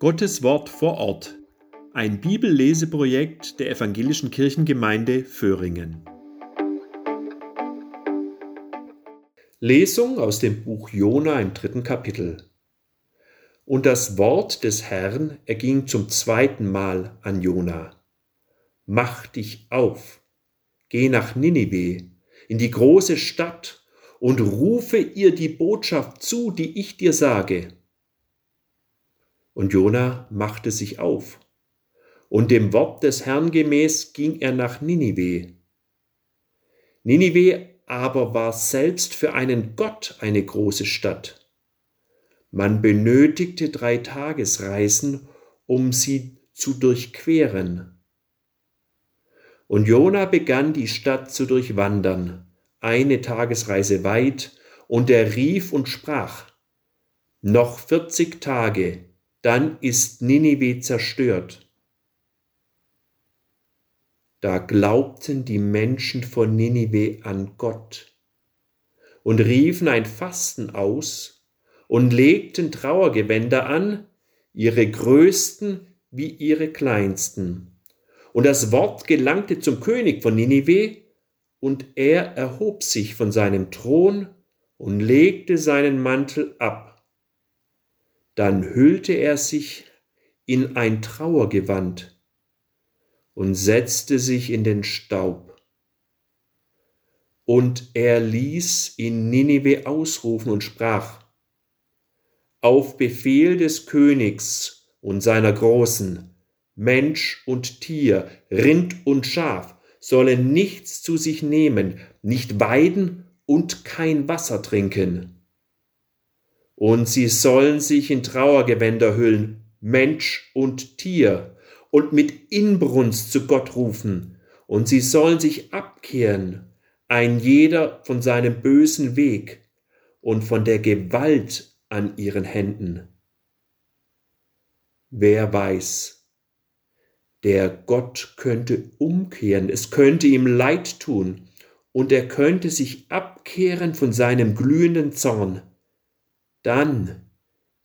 Gottes Wort vor Ort. Ein Bibelleseprojekt der Evangelischen Kirchengemeinde Föhringen. Lesung aus dem Buch Jona im dritten Kapitel. Und das Wort des Herrn erging zum zweiten Mal an Jona. Mach dich auf, geh nach Ninive, in die große Stadt, und rufe ihr die Botschaft zu, die ich dir sage. Und Jona machte sich auf. Und dem Wort des Herrn gemäß ging er nach Ninive. Ninive aber war selbst für einen Gott eine große Stadt. Man benötigte drei Tagesreisen, um sie zu durchqueren. Und Jona begann die Stadt zu durchwandern, eine Tagesreise weit, und er rief und sprach, noch vierzig Tage, dann ist Ninive zerstört. Da glaubten die Menschen von Ninive an Gott und riefen ein Fasten aus und legten Trauergewänder an, ihre größten wie ihre kleinsten. Und das Wort gelangte zum König von Ninive, und er erhob sich von seinem Thron und legte seinen Mantel ab dann hüllte er sich in ein Trauergewand und setzte sich in den Staub. Und er ließ in Ninive ausrufen und sprach, auf Befehl des Königs und seiner Großen, Mensch und Tier, Rind und Schaf, sollen nichts zu sich nehmen, nicht weiden und kein Wasser trinken und sie sollen sich in Trauergewänder hüllen, Mensch und Tier, und mit Inbrunst zu Gott rufen, und sie sollen sich abkehren, ein jeder von seinem bösen Weg und von der Gewalt an ihren Händen. Wer weiß, der Gott könnte umkehren, es könnte ihm leid tun, und er könnte sich abkehren von seinem glühenden Zorn dann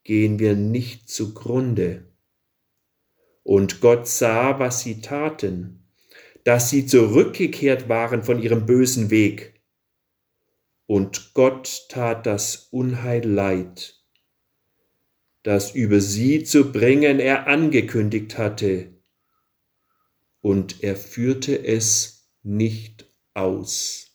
gehen wir nicht zugrunde. Und Gott sah, was sie taten, dass sie zurückgekehrt waren von ihrem bösen Weg. Und Gott tat das Unheil leid, das über sie zu bringen er angekündigt hatte, und er führte es nicht aus.